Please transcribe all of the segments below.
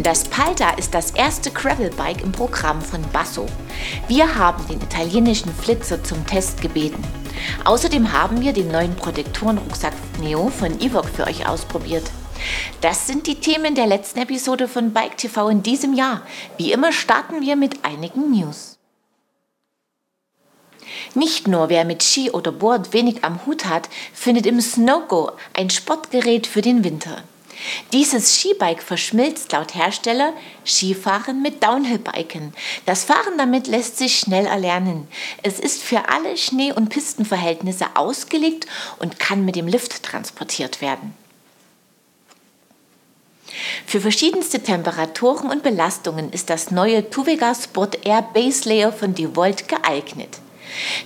Das Palta ist das erste Gravelbike im Programm von Basso. Wir haben den italienischen Flitzer zum Test gebeten. Außerdem haben wir den neuen Protektorenrucksack Neo von Evoque für euch ausprobiert. Das sind die Themen der letzten Episode von Bike TV in diesem Jahr. Wie immer starten wir mit einigen News. Nicht nur wer mit Ski oder Board wenig am Hut hat, findet im Snowgo ein Sportgerät für den Winter. Dieses Skibike verschmilzt laut Hersteller Skifahren mit Downhill-Biken. Das Fahren damit lässt sich schnell erlernen. Es ist für alle Schnee- und Pistenverhältnisse ausgelegt und kann mit dem Lift transportiert werden. Für verschiedenste Temperaturen und Belastungen ist das neue Tuvega Sport Air Base Layer von DeWalt geeignet.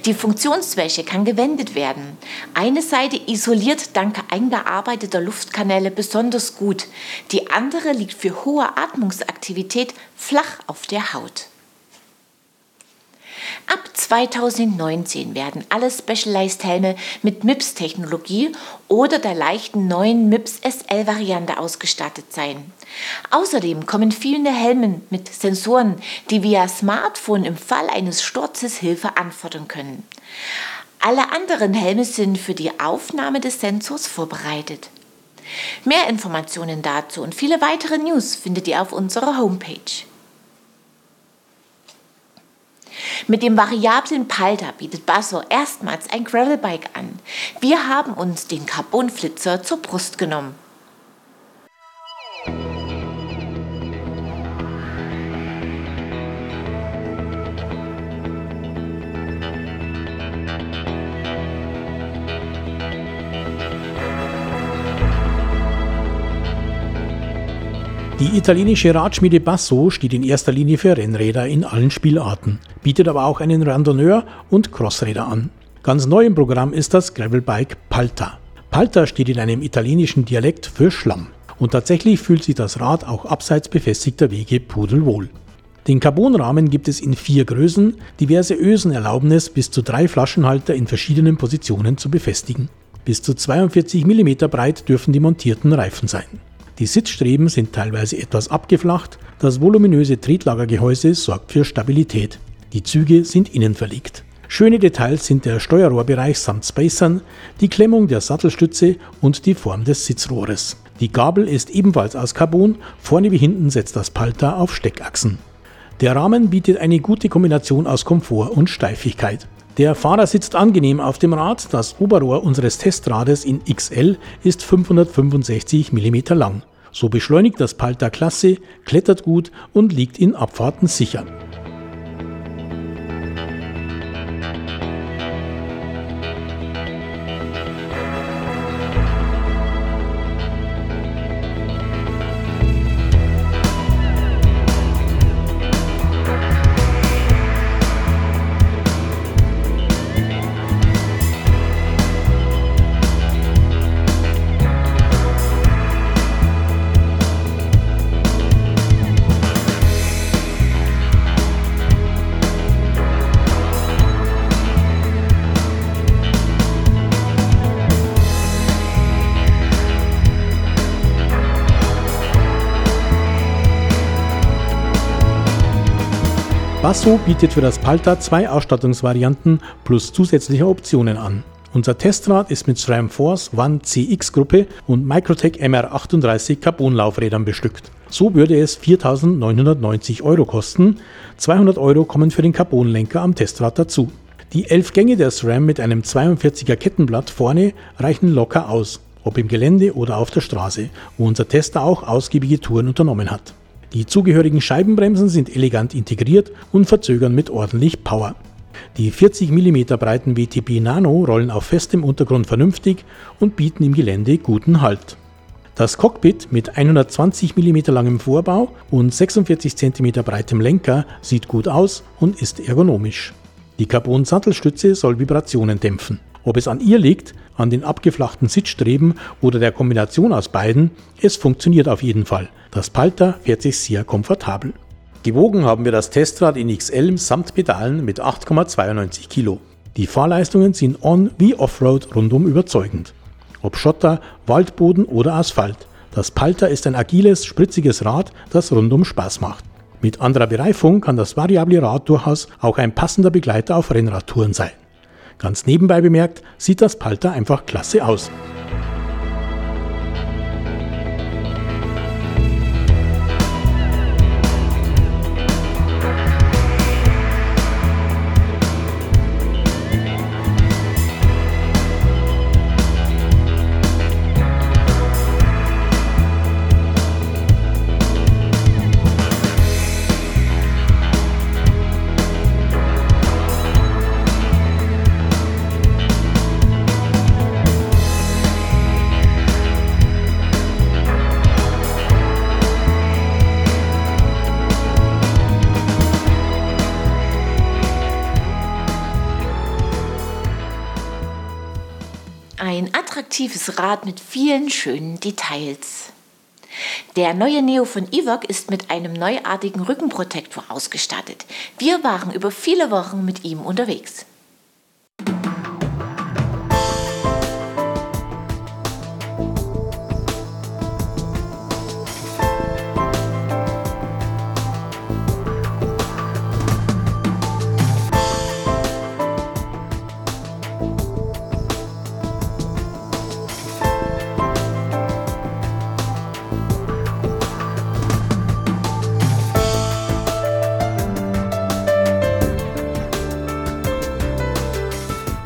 Die Funktionswäsche kann gewendet werden. Eine Seite isoliert dank eingearbeiteter Luftkanäle besonders gut. Die andere liegt für hohe Atmungsaktivität flach auf der Haut. Ab 2019 werden alle Specialized Helme mit MIPS-Technologie oder der leichten neuen MIPS SL-Variante ausgestattet sein. Außerdem kommen viele Helme mit Sensoren, die via Smartphone im Fall eines Sturzes Hilfe anfordern können. Alle anderen Helme sind für die Aufnahme des Sensors vorbereitet. Mehr Informationen dazu und viele weitere News findet ihr auf unserer Homepage. Mit dem variablen Palter bietet Basso erstmals ein Gravelbike an. Wir haben uns den Carbonflitzer zur Brust genommen. Die italienische Radschmiede Basso steht in erster Linie für Rennräder in allen Spielarten, bietet aber auch einen Randonneur und Crossräder an. Ganz neu im Programm ist das Gravelbike Palta. Palta steht in einem italienischen Dialekt für Schlamm. Und tatsächlich fühlt sich das Rad auch abseits befestigter Wege pudelwohl. Den Carbonrahmen gibt es in vier Größen, diverse Ösen erlauben es, bis zu drei Flaschenhalter in verschiedenen Positionen zu befestigen. Bis zu 42 mm breit dürfen die montierten Reifen sein. Die Sitzstreben sind teilweise etwas abgeflacht, das voluminöse Tretlagergehäuse sorgt für Stabilität. Die Züge sind innen verlegt. Schöne Details sind der Steuerrohrbereich samt Spacern, die Klemmung der Sattelstütze und die Form des Sitzrohres. Die Gabel ist ebenfalls aus Carbon, vorne wie hinten setzt das Palter auf Steckachsen. Der Rahmen bietet eine gute Kombination aus Komfort und Steifigkeit. Der Fahrer sitzt angenehm auf dem Rad, das Oberrohr unseres Testrades in XL ist 565 mm lang. So beschleunigt das Palta klasse, klettert gut und liegt in Abfahrten sicher. Basso bietet für das Palta zwei Ausstattungsvarianten plus zusätzliche Optionen an. Unser Testrad ist mit SRAM Force One CX Gruppe und Microtech MR38 Carbonlaufrädern bestückt. So würde es 4.990 Euro kosten. 200 Euro kommen für den Carbonlenker am Testrad dazu. Die 11 Gänge der SRAM mit einem 42er Kettenblatt vorne reichen locker aus, ob im Gelände oder auf der Straße, wo unser Tester auch ausgiebige Touren unternommen hat. Die zugehörigen Scheibenbremsen sind elegant integriert und verzögern mit ordentlich Power. Die 40 mm breiten WTP Nano rollen auf festem Untergrund vernünftig und bieten im Gelände guten Halt. Das Cockpit mit 120 mm langem Vorbau und 46 cm breitem Lenker sieht gut aus und ist ergonomisch. Die Carbon-Sattelstütze soll Vibrationen dämpfen. Ob es an ihr liegt, an den abgeflachten Sitzstreben oder der Kombination aus beiden, es funktioniert auf jeden Fall. Das Palter fährt sich sehr komfortabel. Gewogen haben wir das Testrad in XL samt Pedalen mit 8,92 Kilo. Die Fahrleistungen sind on- wie Offroad rundum überzeugend. Ob Schotter, Waldboden oder Asphalt. Das Palter ist ein agiles, spritziges Rad, das rundum Spaß macht. Mit anderer Bereifung kann das variable Rad durchaus auch ein passender Begleiter auf Rennradtouren sein. Ganz nebenbei bemerkt, sieht das Palter einfach klasse aus. Ein attraktives Rad mit vielen schönen Details. Der neue Neo von Evoque ist mit einem neuartigen Rückenprotektor ausgestattet. Wir waren über viele Wochen mit ihm unterwegs.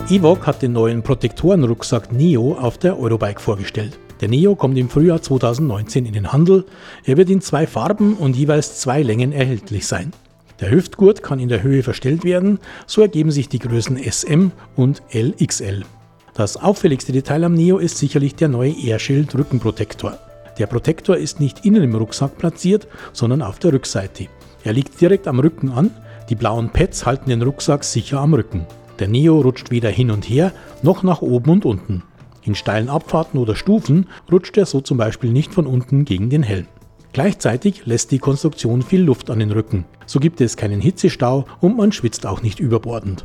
Evoque hat den neuen Protektorenrucksack Neo auf der Eurobike vorgestellt. Der Neo kommt im Frühjahr 2019 in den Handel. Er wird in zwei Farben und jeweils zwei Längen erhältlich sein. Der Hüftgurt kann in der Höhe verstellt werden, so ergeben sich die Größen SM und LXL. Das auffälligste Detail am Neo ist sicherlich der neue Airshield Rückenprotektor. Der Protektor ist nicht innen im Rucksack platziert, sondern auf der Rückseite. Er liegt direkt am Rücken an, die blauen Pads halten den Rucksack sicher am Rücken. Der Neo rutscht weder hin und her noch nach oben und unten. In steilen Abfahrten oder Stufen rutscht er so zum Beispiel nicht von unten gegen den Helm. Gleichzeitig lässt die Konstruktion viel Luft an den Rücken. So gibt es keinen Hitzestau und man schwitzt auch nicht überbordend.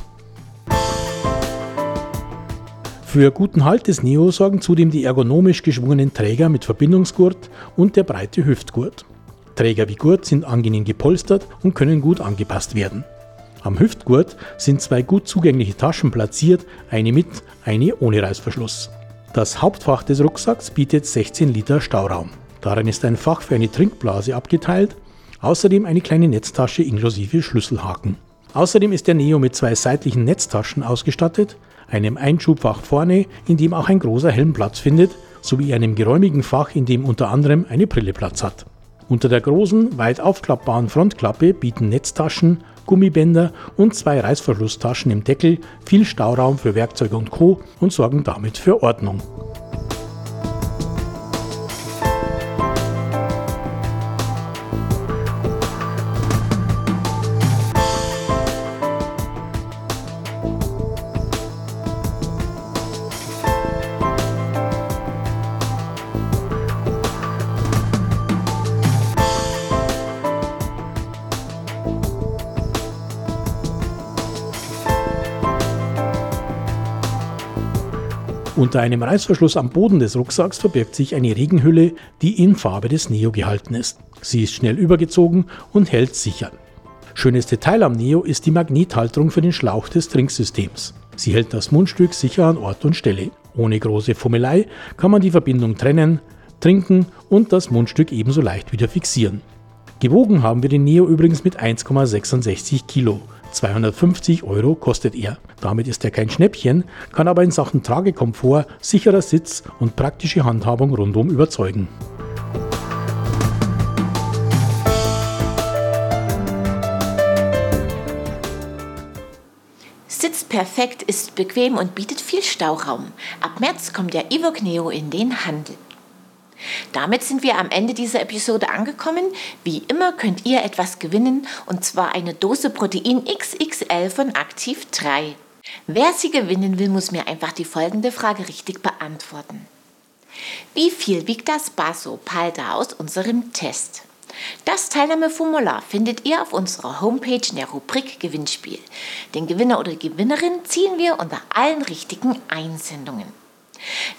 Für guten Halt des Neo sorgen zudem die ergonomisch geschwungenen Träger mit Verbindungsgurt und der breite Hüftgurt. Träger wie Gurt sind angenehm gepolstert und können gut angepasst werden. Am Hüftgurt sind zwei gut zugängliche Taschen platziert, eine mit, eine ohne Reißverschluss. Das Hauptfach des Rucksacks bietet 16 Liter Stauraum. Darin ist ein Fach für eine Trinkblase abgeteilt, außerdem eine kleine Netztasche inklusive Schlüsselhaken. Außerdem ist der Neo mit zwei seitlichen Netztaschen ausgestattet, einem Einschubfach vorne, in dem auch ein großer Helm Platz findet, sowie einem geräumigen Fach, in dem unter anderem eine Brille Platz hat. Unter der großen, weit aufklappbaren Frontklappe bieten Netztaschen Gummibänder und zwei Reißverschlusstaschen im Deckel, viel Stauraum für Werkzeuge und Co. und sorgen damit für Ordnung. Unter einem Reißverschluss am Boden des Rucksacks verbirgt sich eine Regenhülle, die in Farbe des Neo gehalten ist. Sie ist schnell übergezogen und hält sicher. Schönes Detail am Neo ist die Magnethalterung für den Schlauch des Trinksystems. Sie hält das Mundstück sicher an Ort und Stelle. Ohne große Fummelei kann man die Verbindung trennen, trinken und das Mundstück ebenso leicht wieder fixieren. Gewogen haben wir den Neo übrigens mit 1,66 Kilo. 250 Euro kostet er. Damit ist er kein Schnäppchen, kann aber in Sachen Tragekomfort, sicherer Sitz und praktische Handhabung rundum überzeugen. Sitzt perfekt, ist bequem und bietet viel Stauraum. Ab März kommt der Evoque Neo in den Handel. Damit sind wir am Ende dieser Episode angekommen. Wie immer könnt ihr etwas gewinnen und zwar eine Dose Protein XXL von Aktiv 3. Wer sie gewinnen will, muss mir einfach die folgende Frage richtig beantworten. Wie viel wiegt das Basso Palda aus unserem Test? Das Teilnahmeformular findet ihr auf unserer Homepage in der Rubrik Gewinnspiel. Den Gewinner oder Gewinnerin ziehen wir unter allen richtigen Einsendungen.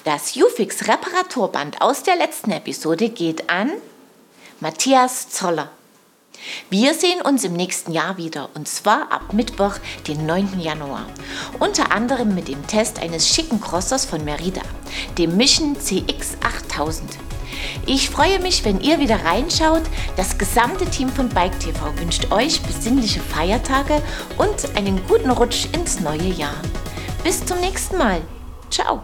Das Ufix Reparaturband aus der letzten Episode geht an Matthias Zoller. Wir sehen uns im nächsten Jahr wieder und zwar ab Mittwoch, den 9. Januar. Unter anderem mit dem Test eines schicken Crossers von Merida, dem Mission CX8000. Ich freue mich, wenn ihr wieder reinschaut. Das gesamte Team von Bike TV wünscht euch besinnliche Feiertage und einen guten Rutsch ins neue Jahr. Bis zum nächsten Mal. Ciao